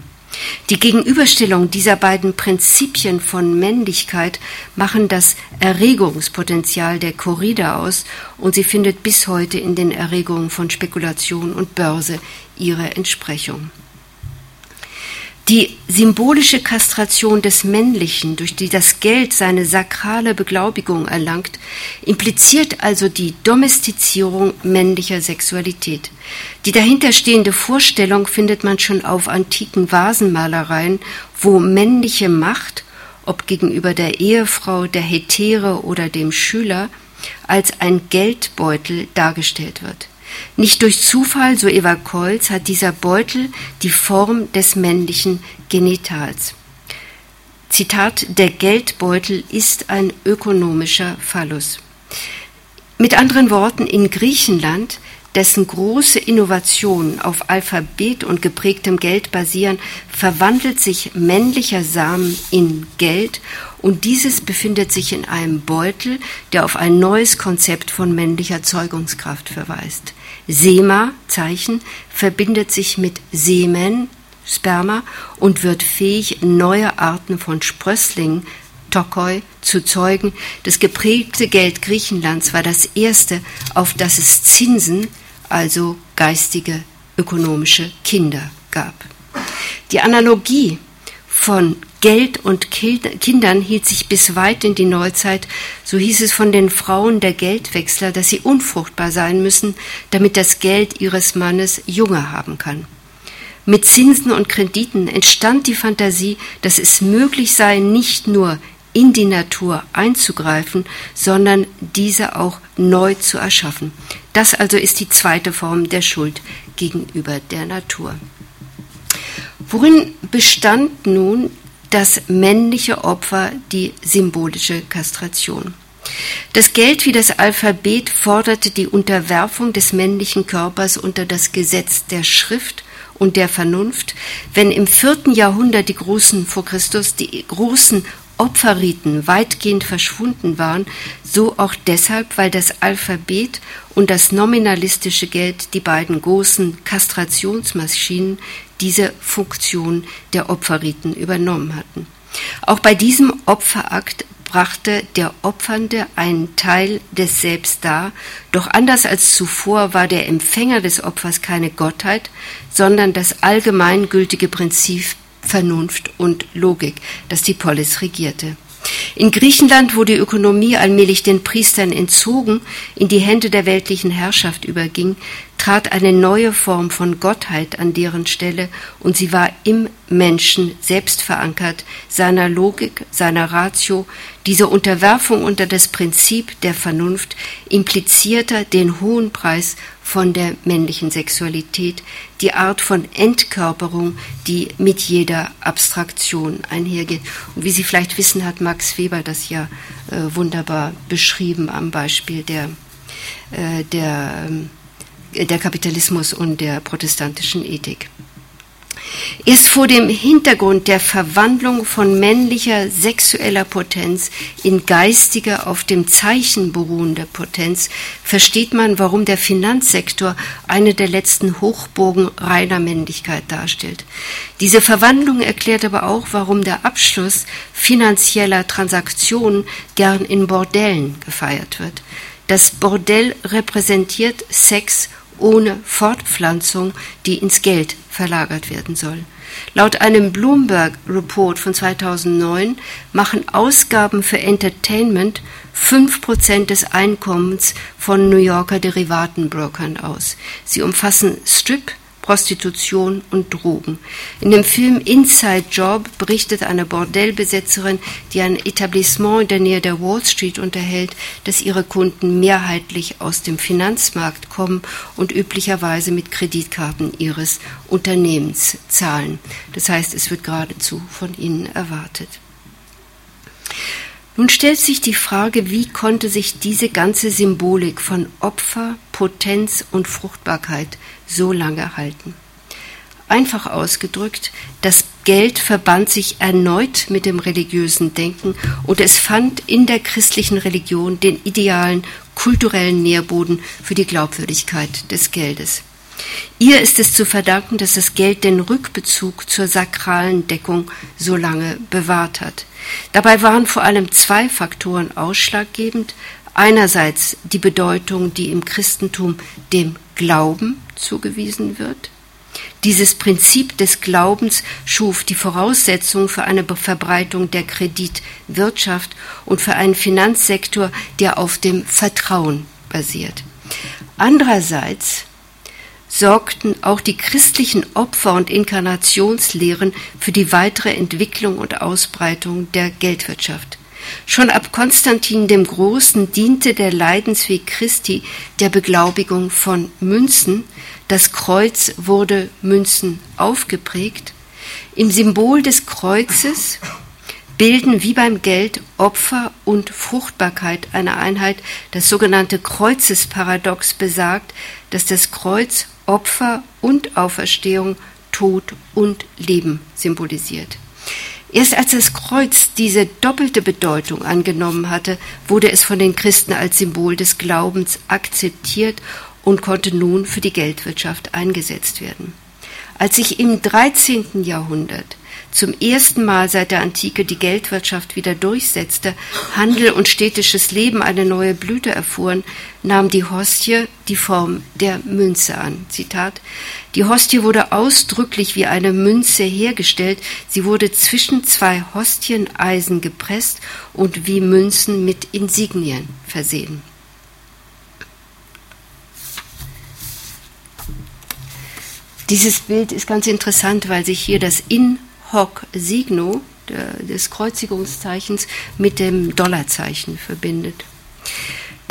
Die Gegenüberstellung dieser beiden Prinzipien von Männlichkeit machen das Erregungspotenzial der Corrida aus und sie findet bis heute in den Erregungen von Spekulation und Börse ihre Entsprechung. Die symbolische Kastration des Männlichen, durch die das Geld seine sakrale Beglaubigung erlangt, impliziert also die Domestizierung männlicher Sexualität. Die dahinterstehende Vorstellung findet man schon auf antiken Vasenmalereien, wo männliche Macht, ob gegenüber der Ehefrau, der Hetäre oder dem Schüler, als ein Geldbeutel dargestellt wird. Nicht durch Zufall, so Eva Kolz, hat dieser Beutel die Form des männlichen Genitals. Zitat, der Geldbeutel ist ein ökonomischer Phallus. Mit anderen Worten, in Griechenland, dessen große Innovationen auf Alphabet und geprägtem Geld basieren, verwandelt sich männlicher Samen in Geld und dieses befindet sich in einem Beutel, der auf ein neues Konzept von männlicher Zeugungskraft verweist. Sema, Zeichen, verbindet sich mit Semen, Sperma, und wird fähig, neue Arten von Sprösslingen, Tokoi, zu zeugen. Das geprägte Geld Griechenlands war das erste, auf das es Zinsen, also geistige, ökonomische Kinder gab. Die Analogie von Geld und Kindern hielt sich bis weit in die Neuzeit, so hieß es von den Frauen der Geldwechsler, dass sie unfruchtbar sein müssen, damit das Geld ihres Mannes Junge haben kann. Mit Zinsen und Krediten entstand die Fantasie, dass es möglich sei, nicht nur in die Natur einzugreifen, sondern diese auch neu zu erschaffen. Das also ist die zweite Form der Schuld gegenüber der Natur. Worin bestand nun das männliche Opfer die symbolische Kastration. Das Geld wie das Alphabet forderte die Unterwerfung des männlichen Körpers unter das Gesetz der Schrift und der Vernunft, wenn im vierten Jahrhundert die großen vor Christus die großen Opferriten weitgehend verschwunden waren, so auch deshalb, weil das Alphabet und das nominalistische Geld die beiden großen Kastrationsmaschinen diese Funktion der Opferriten übernommen hatten. Auch bei diesem Opferakt brachte der Opfernde einen Teil des Selbst dar, doch anders als zuvor war der Empfänger des Opfers keine Gottheit, sondern das allgemeingültige Prinzip Vernunft und Logik, das die Polis regierte. In Griechenland, wo die Ökonomie allmählich den Priestern entzogen, in die Hände der weltlichen Herrschaft überging, trat eine neue Form von Gottheit an deren Stelle und sie war im Menschen selbst verankert, seiner Logik, seiner Ratio. Diese Unterwerfung unter das Prinzip der Vernunft implizierte den hohen Preis von der männlichen Sexualität, die Art von Entkörperung, die mit jeder Abstraktion einhergeht. Und wie Sie vielleicht wissen, hat Max Weber das ja äh, wunderbar beschrieben am Beispiel der, äh, der ähm, der Kapitalismus und der protestantischen Ethik. Erst vor dem Hintergrund der Verwandlung von männlicher sexueller Potenz in geistige, auf dem Zeichen beruhende Potenz versteht man, warum der Finanzsektor eine der letzten Hochburgen reiner Männlichkeit darstellt. Diese Verwandlung erklärt aber auch, warum der Abschluss finanzieller Transaktionen gern in Bordellen gefeiert wird. Das Bordell repräsentiert Sex ohne Fortpflanzung, die ins Geld verlagert werden soll. Laut einem Bloomberg Report von 2009 machen Ausgaben für Entertainment 5% des Einkommens von New Yorker Derivatenbrokern aus. Sie umfassen Strip, Prostitution und Drogen. In dem Film Inside Job berichtet eine Bordellbesetzerin, die ein Etablissement in der Nähe der Wall Street unterhält, dass ihre Kunden mehrheitlich aus dem Finanzmarkt kommen und üblicherweise mit Kreditkarten ihres Unternehmens zahlen. Das heißt, es wird geradezu von ihnen erwartet. Nun stellt sich die Frage, wie konnte sich diese ganze Symbolik von Opfer, Potenz und Fruchtbarkeit so lange halten? Einfach ausgedrückt, das Geld verband sich erneut mit dem religiösen Denken und es fand in der christlichen Religion den idealen kulturellen Nährboden für die Glaubwürdigkeit des Geldes. Ihr ist es zu verdanken, dass das Geld den Rückbezug zur sakralen Deckung so lange bewahrt hat. Dabei waren vor allem zwei Faktoren ausschlaggebend. Einerseits die Bedeutung, die im Christentum dem Glauben zugewiesen wird. Dieses Prinzip des Glaubens schuf die Voraussetzung für eine Verbreitung der Kreditwirtschaft und für einen Finanzsektor, der auf dem Vertrauen basiert. Andererseits sorgten auch die christlichen Opfer- und Inkarnationslehren für die weitere Entwicklung und Ausbreitung der Geldwirtschaft. Schon ab Konstantin dem Großen diente der Leidensweg Christi der Beglaubigung von Münzen. Das Kreuz wurde Münzen aufgeprägt. Im Symbol des Kreuzes bilden wie beim Geld Opfer und Fruchtbarkeit eine Einheit. Das sogenannte Kreuzesparadox besagt, dass das Kreuz Opfer und Auferstehung, Tod und Leben symbolisiert. Erst als das Kreuz diese doppelte Bedeutung angenommen hatte, wurde es von den Christen als Symbol des Glaubens akzeptiert und konnte nun für die Geldwirtschaft eingesetzt werden. Als sich im 13. Jahrhundert zum ersten Mal seit der Antike die Geldwirtschaft wieder durchsetzte, Handel und städtisches Leben eine neue Blüte erfuhren, nahm die Hostie die Form der Münze an. Zitat Die Hostie wurde ausdrücklich wie eine Münze hergestellt, sie wurde zwischen zwei Hostieneisen gepresst und wie Münzen mit Insignien versehen. Dieses Bild ist ganz interessant, weil sich hier das In hoc signo des Kreuzigungszeichens mit dem Dollarzeichen verbindet.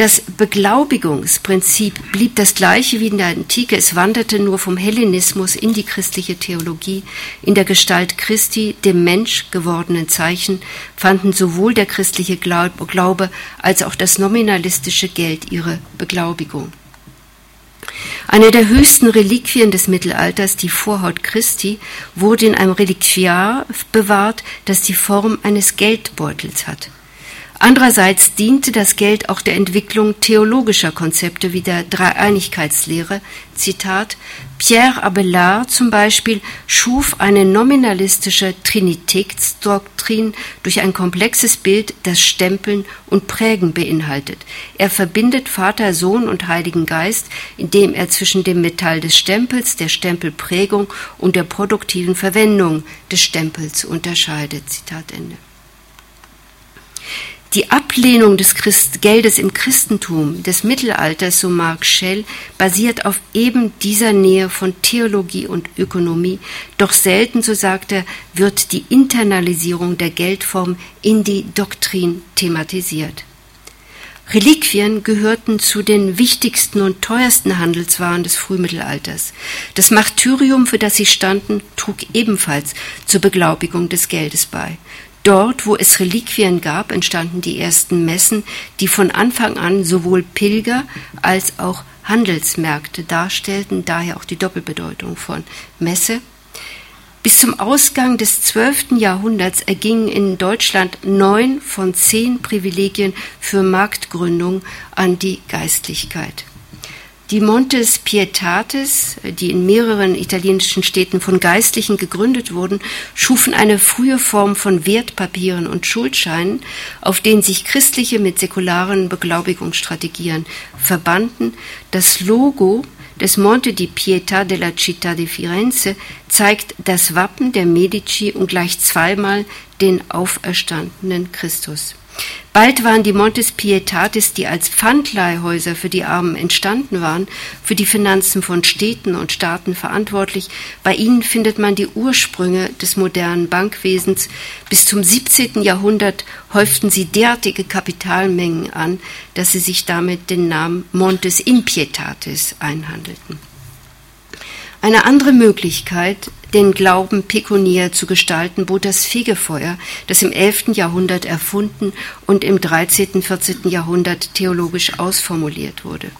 Das Beglaubigungsprinzip blieb das gleiche wie in der Antike. Es wanderte nur vom Hellenismus in die christliche Theologie. In der Gestalt Christi, dem Mensch gewordenen Zeichen, fanden sowohl der christliche Glaube als auch das nominalistische Geld ihre Beglaubigung. Eine der höchsten Reliquien des Mittelalters, die Vorhaut Christi, wurde in einem Reliquiar bewahrt, das die Form eines Geldbeutels hat. Andererseits diente das Geld auch der Entwicklung theologischer Konzepte wie der Dreieinigkeitslehre. Zitat Pierre Abelard zum Beispiel schuf eine nominalistische Trinitätsdoktrin durch ein komplexes Bild, das Stempeln und Prägen beinhaltet. Er verbindet Vater, Sohn und Heiligen Geist, indem er zwischen dem Metall des Stempels, der Stempelprägung und der produktiven Verwendung des Stempels unterscheidet. Zitat Ende. Die Ablehnung des Christ Geldes im Christentum des Mittelalters, so Mark Schell, basiert auf eben dieser Nähe von Theologie und Ökonomie. Doch selten, so sagt er, wird die Internalisierung der Geldform in die Doktrin thematisiert. Reliquien gehörten zu den wichtigsten und teuersten Handelswaren des Frühmittelalters. Das Martyrium, für das sie standen, trug ebenfalls zur Beglaubigung des Geldes bei. Dort, wo es Reliquien gab, entstanden die ersten Messen, die von Anfang an sowohl Pilger als auch Handelsmärkte darstellten, daher auch die Doppelbedeutung von Messe. Bis zum Ausgang des 12. Jahrhunderts ergingen in Deutschland neun von zehn Privilegien für Marktgründung an die Geistlichkeit. Die Montes Pietatis, die in mehreren italienischen Städten von Geistlichen gegründet wurden, schufen eine frühe Form von Wertpapieren und Schuldscheinen, auf denen sich Christliche mit säkularen Beglaubigungsstrategien verbanden. Das Logo des Monte di Pietà della Città di Firenze zeigt das Wappen der Medici und gleich zweimal den auferstandenen Christus. Bald waren die Montes Pietatis, die als Pfandleihhäuser für die Armen entstanden waren, für die Finanzen von Städten und Staaten verantwortlich. Bei ihnen findet man die Ursprünge des modernen Bankwesens. Bis zum 17. Jahrhundert häuften sie derartige Kapitalmengen an, dass sie sich damit den Namen Montes Impietatis einhandelten. Eine andere Möglichkeit, den Glauben pekuniär zu gestalten, bot das Fegefeuer, das im 11. Jahrhundert erfunden und im 13. 14. Jahrhundert theologisch ausformuliert wurde.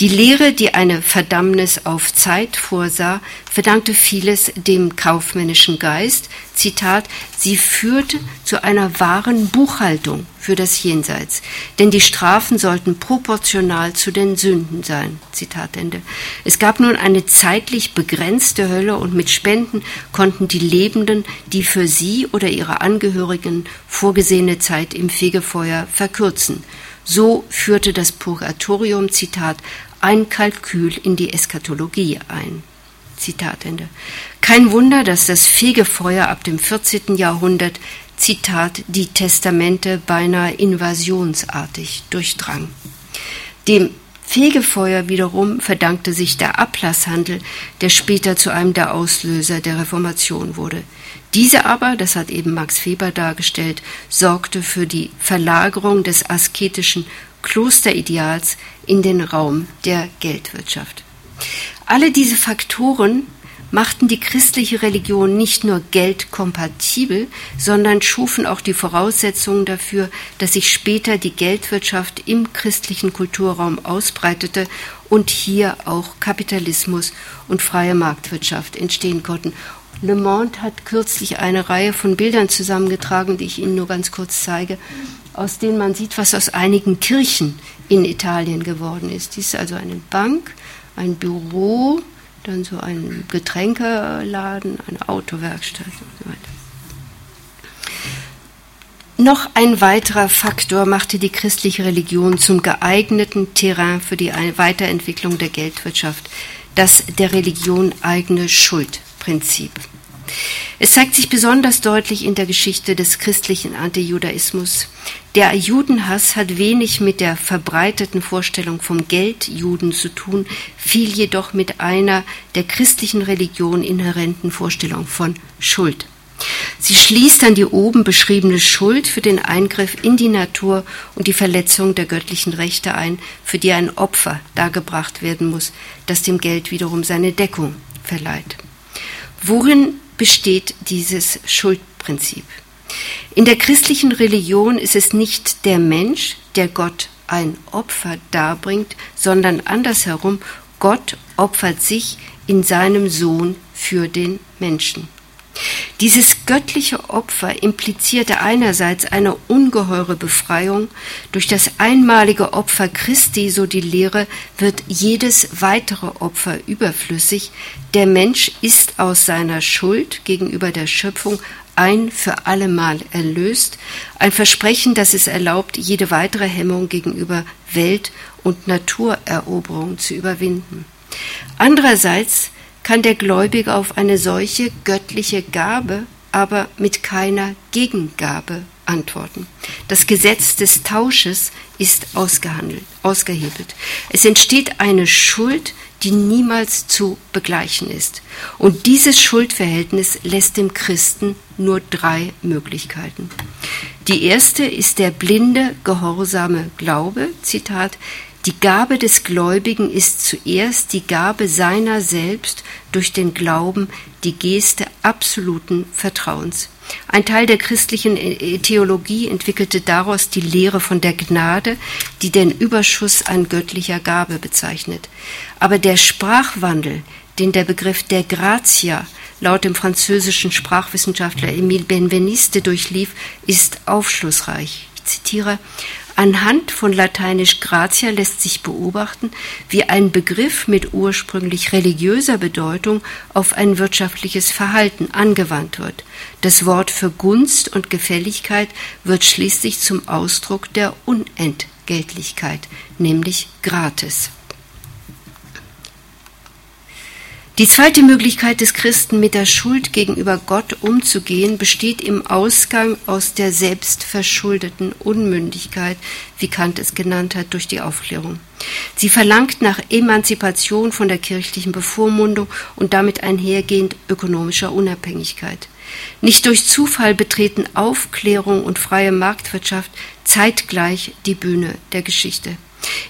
Die Lehre, die eine Verdammnis auf Zeit vorsah, verdankte vieles dem kaufmännischen Geist. Zitat, sie führte zu einer wahren Buchhaltung für das Jenseits, denn die Strafen sollten proportional zu den Sünden sein. Zitat Ende. Es gab nun eine zeitlich begrenzte Hölle und mit Spenden konnten die Lebenden die für sie oder ihre Angehörigen vorgesehene Zeit im Fegefeuer verkürzen. So führte das Purgatorium, Zitat, ein Kalkül in die Eschatologie ein. Zitat Ende. Kein Wunder, dass das Fegefeuer ab dem 14. Jahrhundert, Zitat, die Testamente beinahe invasionsartig durchdrang. Dem Fegefeuer wiederum verdankte sich der Ablasshandel, der später zu einem der Auslöser der Reformation wurde. Diese aber, das hat eben Max Weber dargestellt, sorgte für die Verlagerung des asketischen Klosterideals in den Raum der Geldwirtschaft. Alle diese Faktoren machten die christliche Religion nicht nur geldkompatibel, sondern schufen auch die Voraussetzungen dafür, dass sich später die Geldwirtschaft im christlichen Kulturraum ausbreitete und hier auch Kapitalismus und freie Marktwirtschaft entstehen konnten. Le Monde hat kürzlich eine Reihe von Bildern zusammengetragen, die ich Ihnen nur ganz kurz zeige, aus denen man sieht, was aus einigen Kirchen in Italien geworden ist. Dies ist also eine Bank, ein Büro, dann so ein Getränkeladen, eine Autowerkstatt und so weiter. Noch ein weiterer Faktor machte die christliche Religion zum geeigneten Terrain für die Weiterentwicklung der Geldwirtschaft, das der Religion eigene Schuldprinzip. Es zeigt sich besonders deutlich in der Geschichte des christlichen Antijudaismus. Der Judenhass hat wenig mit der verbreiteten Vorstellung vom Geldjuden zu tun, viel jedoch mit einer der christlichen Religion inhärenten Vorstellung von Schuld. Sie schließt dann die oben beschriebene Schuld für den Eingriff in die Natur und die Verletzung der göttlichen Rechte ein, für die ein Opfer dargebracht werden muss, das dem Geld wiederum seine Deckung verleiht. Worin besteht dieses Schuldprinzip. In der christlichen Religion ist es nicht der Mensch, der Gott ein Opfer darbringt, sondern andersherum, Gott opfert sich in seinem Sohn für den Menschen. Dieses göttliche Opfer implizierte einerseits eine ungeheure Befreiung. Durch das einmalige Opfer Christi, so die Lehre, wird jedes weitere Opfer überflüssig. Der Mensch ist aus seiner Schuld gegenüber der Schöpfung ein für allemal erlöst, ein Versprechen, das es erlaubt, jede weitere Hemmung gegenüber Welt- und Natureroberung zu überwinden. Andererseits kann der Gläubige auf eine solche göttliche Gabe aber mit keiner Gegengabe antworten. Das Gesetz des Tausches ist ausgehandelt, ausgehebelt. Es entsteht eine Schuld, die niemals zu begleichen ist. Und dieses Schuldverhältnis lässt dem Christen nur drei Möglichkeiten. Die erste ist der blinde, gehorsame Glaube, Zitat, die Gabe des Gläubigen ist zuerst die Gabe seiner selbst durch den Glauben, die Geste absoluten Vertrauens. Ein Teil der christlichen äh, Theologie entwickelte daraus die Lehre von der Gnade, die den Überschuss an göttlicher Gabe bezeichnet. Aber der Sprachwandel, den der Begriff der Gratia laut dem französischen Sprachwissenschaftler Emile Benveniste durchlief, ist aufschlussreich. Ich zitiere Anhand von lateinisch gratia lässt sich beobachten, wie ein Begriff mit ursprünglich religiöser Bedeutung auf ein wirtschaftliches Verhalten angewandt wird. Das Wort für Gunst und Gefälligkeit wird schließlich zum Ausdruck der Unentgeltlichkeit, nämlich gratis. Die zweite Möglichkeit des Christen, mit der Schuld gegenüber Gott umzugehen, besteht im Ausgang aus der selbstverschuldeten Unmündigkeit, wie Kant es genannt hat, durch die Aufklärung. Sie verlangt nach Emanzipation von der kirchlichen Bevormundung und damit einhergehend ökonomischer Unabhängigkeit. Nicht durch Zufall betreten Aufklärung und freie Marktwirtschaft zeitgleich die Bühne der Geschichte.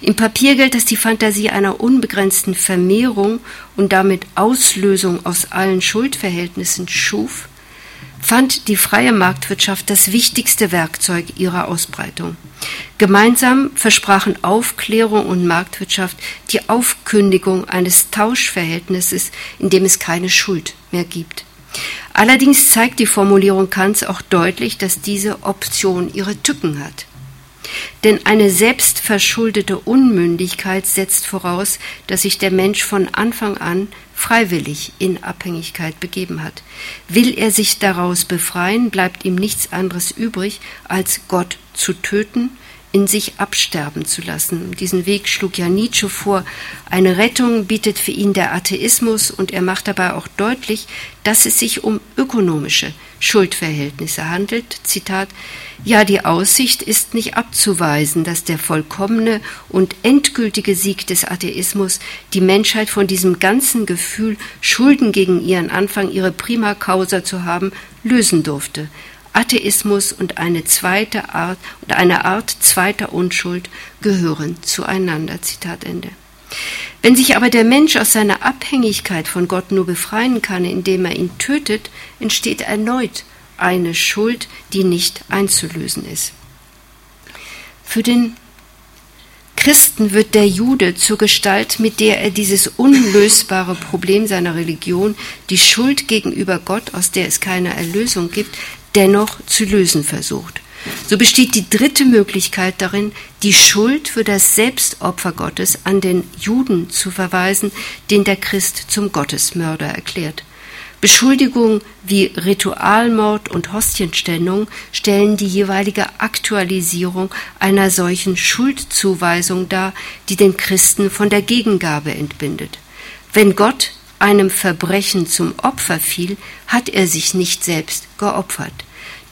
Im Papiergeld, das die Fantasie einer unbegrenzten Vermehrung und damit Auslösung aus allen Schuldverhältnissen schuf, fand die freie Marktwirtschaft das wichtigste Werkzeug ihrer Ausbreitung. Gemeinsam versprachen Aufklärung und Marktwirtschaft die Aufkündigung eines Tauschverhältnisses, in dem es keine Schuld mehr gibt. Allerdings zeigt die Formulierung Kants auch deutlich, dass diese Option ihre Tücken hat. Denn eine selbstverschuldete Unmündigkeit setzt voraus, dass sich der Mensch von Anfang an freiwillig in Abhängigkeit begeben hat. Will er sich daraus befreien, bleibt ihm nichts anderes übrig, als Gott zu töten, in sich absterben zu lassen. Diesen Weg schlug ja Nietzsche vor. Eine Rettung bietet für ihn der Atheismus und er macht dabei auch deutlich, dass es sich um ökonomische Schuldverhältnisse handelt. Zitat Ja, die Aussicht ist nicht abzuweisen, dass der vollkommene und endgültige Sieg des Atheismus die Menschheit von diesem ganzen Gefühl, Schulden gegen ihren Anfang, ihre Prima causa zu haben, lösen durfte. Atheismus und eine zweite Art und eine Art zweiter Unschuld gehören zueinander. Zitat Ende. Wenn sich aber der Mensch aus seiner Abhängigkeit von Gott nur befreien kann, indem er ihn tötet, entsteht erneut eine Schuld, die nicht einzulösen ist. Für den Christen wird der Jude zur Gestalt, mit der er dieses unlösbare Problem seiner Religion, die Schuld gegenüber Gott, aus der es keine Erlösung gibt, dennoch zu lösen versucht. So besteht die dritte Möglichkeit darin, die Schuld für das Selbstopfer Gottes an den Juden zu verweisen, den der Christ zum Gottesmörder erklärt. Beschuldigungen wie Ritualmord und Hostienstellung stellen die jeweilige Aktualisierung einer solchen Schuldzuweisung dar, die den Christen von der Gegengabe entbindet. Wenn Gott einem Verbrechen zum Opfer fiel, hat er sich nicht selbst geopfert.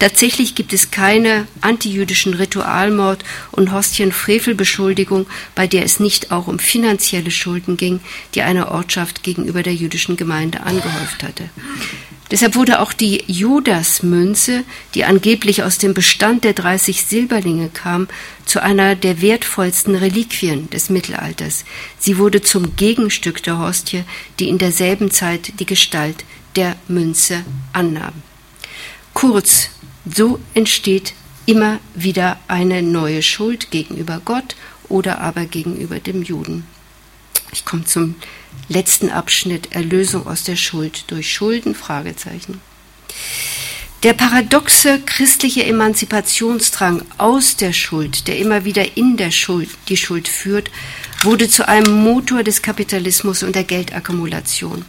Tatsächlich gibt es keine antijüdischen Ritualmord- und Hostienfrevelbeschuldigung, bei der es nicht auch um finanzielle Schulden ging, die eine Ortschaft gegenüber der jüdischen Gemeinde angehäuft hatte. Deshalb wurde auch die Judasmünze, die angeblich aus dem Bestand der 30 Silberlinge kam, zu einer der wertvollsten Reliquien des Mittelalters. Sie wurde zum Gegenstück der Hostie, die in derselben Zeit die Gestalt der Münze annahm. Kurz, so entsteht immer wieder eine neue Schuld gegenüber Gott oder aber gegenüber dem Juden. Ich komme zum letzten Abschnitt Erlösung aus der Schuld durch Schulden. Der paradoxe christliche Emanzipationsdrang aus der Schuld, der immer wieder in der Schuld die Schuld führt, wurde zu einem Motor des Kapitalismus und der Geldakkumulation.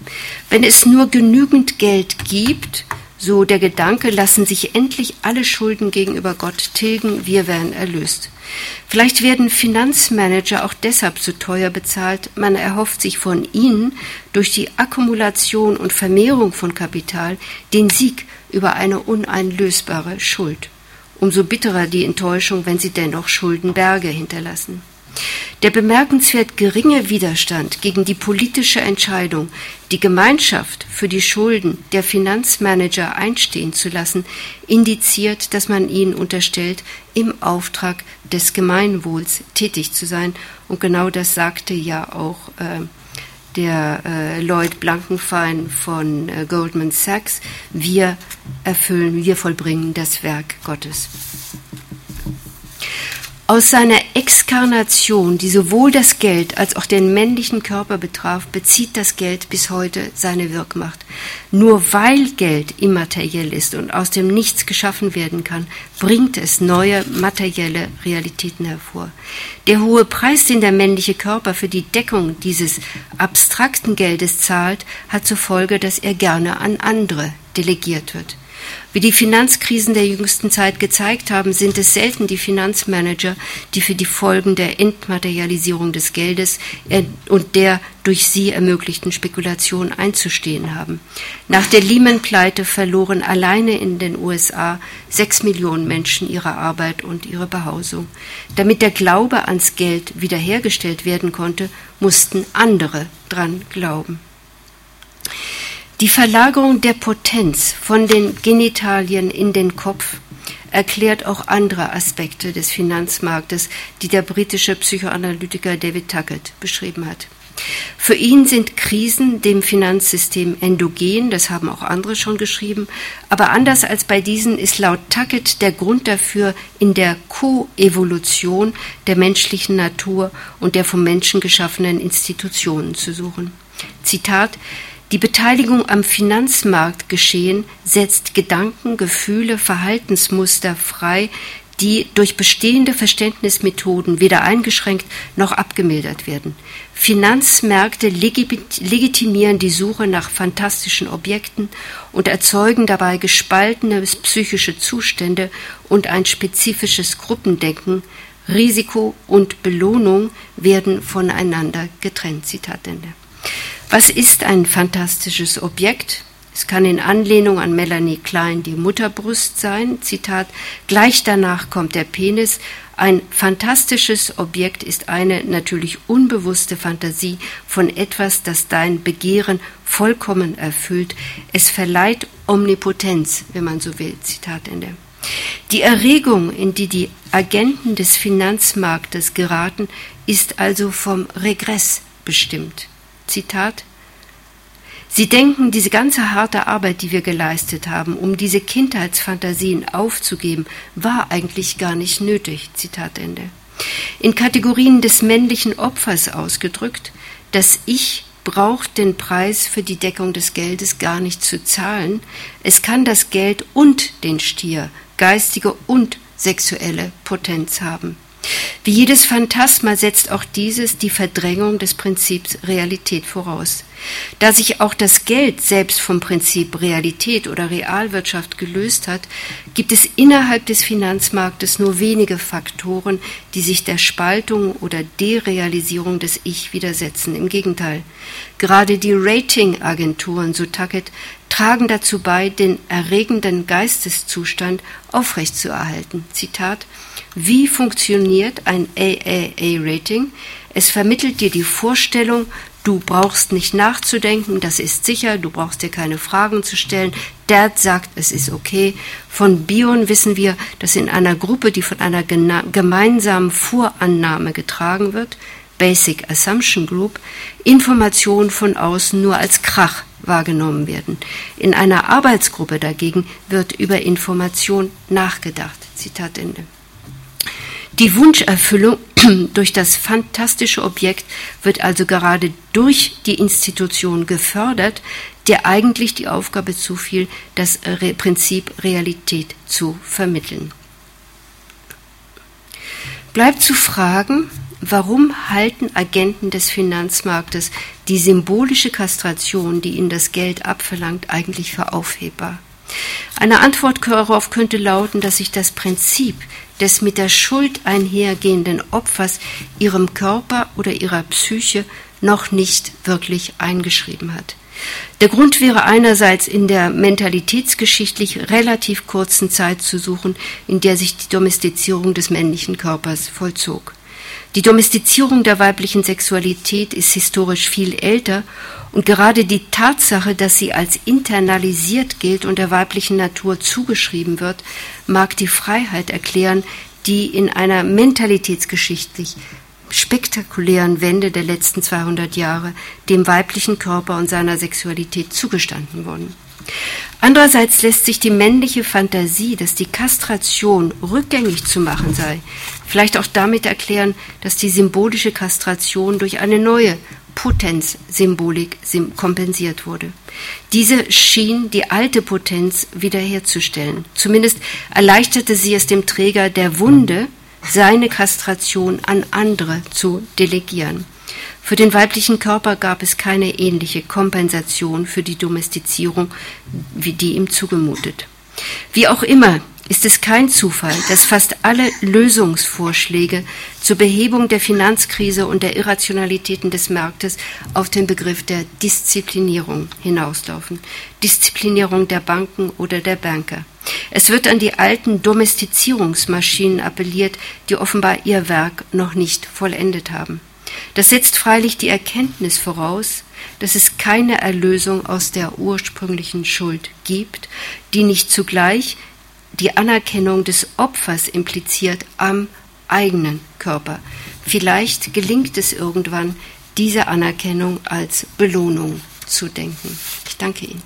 Wenn es nur genügend Geld gibt, so der Gedanke, lassen sich endlich alle Schulden gegenüber Gott tilgen, wir werden erlöst. Vielleicht werden Finanzmanager auch deshalb so teuer bezahlt, man erhofft sich von ihnen durch die Akkumulation und Vermehrung von Kapital den Sieg über eine uneinlösbare Schuld. Umso bitterer die Enttäuschung, wenn sie dennoch Schuldenberge hinterlassen. Der bemerkenswert geringe Widerstand gegen die politische Entscheidung, die Gemeinschaft für die Schulden der Finanzmanager einstehen zu lassen, indiziert, dass man ihnen unterstellt, im Auftrag des Gemeinwohls tätig zu sein. Und genau das sagte ja auch äh, der äh, Lloyd Blankenfein von äh, Goldman Sachs. Wir erfüllen, wir vollbringen das Werk Gottes. Aus seiner Exkarnation, die sowohl das Geld als auch den männlichen Körper betraf, bezieht das Geld bis heute seine Wirkmacht. Nur weil Geld immateriell ist und aus dem Nichts geschaffen werden kann, bringt es neue materielle Realitäten hervor. Der hohe Preis, den der männliche Körper für die Deckung dieses abstrakten Geldes zahlt, hat zur Folge, dass er gerne an andere delegiert wird. Wie die Finanzkrisen der jüngsten Zeit gezeigt haben, sind es selten die Finanzmanager, die für die Folgen der Entmaterialisierung des Geldes und der durch sie ermöglichten Spekulation einzustehen haben. Nach der Lehman-Pleite verloren alleine in den USA sechs Millionen Menschen ihre Arbeit und ihre Behausung. Damit der Glaube ans Geld wiederhergestellt werden konnte, mussten andere dran glauben. Die Verlagerung der Potenz von den Genitalien in den Kopf erklärt auch andere Aspekte des Finanzmarktes, die der britische Psychoanalytiker David Tuckett beschrieben hat. Für ihn sind Krisen dem Finanzsystem endogen, das haben auch andere schon geschrieben, aber anders als bei diesen ist laut Tuckett der Grund dafür in der Koevolution der menschlichen Natur und der vom Menschen geschaffenen Institutionen zu suchen. Zitat die Beteiligung am Finanzmarktgeschehen setzt Gedanken, Gefühle, Verhaltensmuster frei, die durch bestehende Verständnismethoden weder eingeschränkt noch abgemildert werden. Finanzmärkte legitimieren die Suche nach fantastischen Objekten und erzeugen dabei gespaltene psychische Zustände und ein spezifisches Gruppendenken. Risiko und Belohnung werden voneinander getrennt. Zitat Ende. Was ist ein fantastisches Objekt? Es kann in Anlehnung an Melanie Klein die Mutterbrust sein. Zitat, gleich danach kommt der Penis. Ein fantastisches Objekt ist eine natürlich unbewusste Fantasie von etwas, das dein Begehren vollkommen erfüllt. Es verleiht Omnipotenz, wenn man so will. Zitat Ende. Die Erregung, in die die Agenten des Finanzmarktes geraten, ist also vom Regress bestimmt. Zitat Sie denken, diese ganze harte Arbeit, die wir geleistet haben, um diese Kindheitsfantasien aufzugeben, war eigentlich gar nicht nötig. Zitat Ende. In Kategorien des männlichen Opfers ausgedrückt, das Ich braucht den Preis für die Deckung des Geldes gar nicht zu zahlen. Es kann das Geld und den Stier, geistige und sexuelle Potenz haben. Wie jedes Phantasma setzt auch dieses die Verdrängung des Prinzips Realität voraus. Da sich auch das Geld selbst vom Prinzip Realität oder Realwirtschaft gelöst hat, gibt es innerhalb des Finanzmarktes nur wenige Faktoren, die sich der Spaltung oder Derealisierung des Ich widersetzen. Im Gegenteil, gerade die Ratingagenturen, so Tuckett, tragen dazu bei, den erregenden Geisteszustand aufrechtzuerhalten. Zitat wie funktioniert ein AAA-Rating? Es vermittelt dir die Vorstellung, du brauchst nicht nachzudenken, das ist sicher, du brauchst dir keine Fragen zu stellen. Dad sagt, es ist okay. Von Bion wissen wir, dass in einer Gruppe, die von einer gemeinsamen Vorannahme getragen wird, Basic Assumption Group, Informationen von außen nur als Krach wahrgenommen werden. In einer Arbeitsgruppe dagegen wird über Information nachgedacht. Zitat Ende. Die Wunscherfüllung <clears throat> durch das fantastische Objekt wird also gerade durch die Institution gefördert, der eigentlich die Aufgabe zufiel, das Prinzip Realität zu vermitteln. Bleibt zu fragen, warum halten Agenten des Finanzmarktes die symbolische Kastration, die ihnen das Geld abverlangt, eigentlich für aufhebbar? Eine Antwort darauf könnte lauten, dass sich das Prinzip des mit der Schuld einhergehenden Opfers ihrem Körper oder ihrer Psyche noch nicht wirklich eingeschrieben hat. Der Grund wäre einerseits in der mentalitätsgeschichtlich relativ kurzen Zeit zu suchen, in der sich die Domestizierung des männlichen Körpers vollzog. Die Domestizierung der weiblichen Sexualität ist historisch viel älter und gerade die Tatsache, dass sie als internalisiert gilt und der weiblichen Natur zugeschrieben wird, mag die Freiheit erklären, die in einer mentalitätsgeschichtlich spektakulären Wende der letzten 200 Jahre dem weiblichen Körper und seiner Sexualität zugestanden wurden. Andererseits lässt sich die männliche Fantasie, dass die Kastration rückgängig zu machen sei, vielleicht auch damit erklären, dass die symbolische Kastration durch eine neue Potenzsymbolik kompensiert wurde. Diese schien die alte Potenz wiederherzustellen. Zumindest erleichterte sie es dem Träger der Wunde, seine Kastration an andere zu delegieren. Für den weiblichen Körper gab es keine ähnliche Kompensation für die Domestizierung, wie die ihm zugemutet. Wie auch immer, ist es kein Zufall, dass fast alle Lösungsvorschläge zur Behebung der Finanzkrise und der Irrationalitäten des Marktes auf den Begriff der Disziplinierung hinauslaufen. Disziplinierung der Banken oder der Banker. Es wird an die alten Domestizierungsmaschinen appelliert, die offenbar ihr Werk noch nicht vollendet haben. Das setzt freilich die Erkenntnis voraus, dass es keine Erlösung aus der ursprünglichen Schuld gibt, die nicht zugleich die Anerkennung des Opfers impliziert am eigenen Körper. Vielleicht gelingt es irgendwann, diese Anerkennung als Belohnung zu denken. Ich danke Ihnen.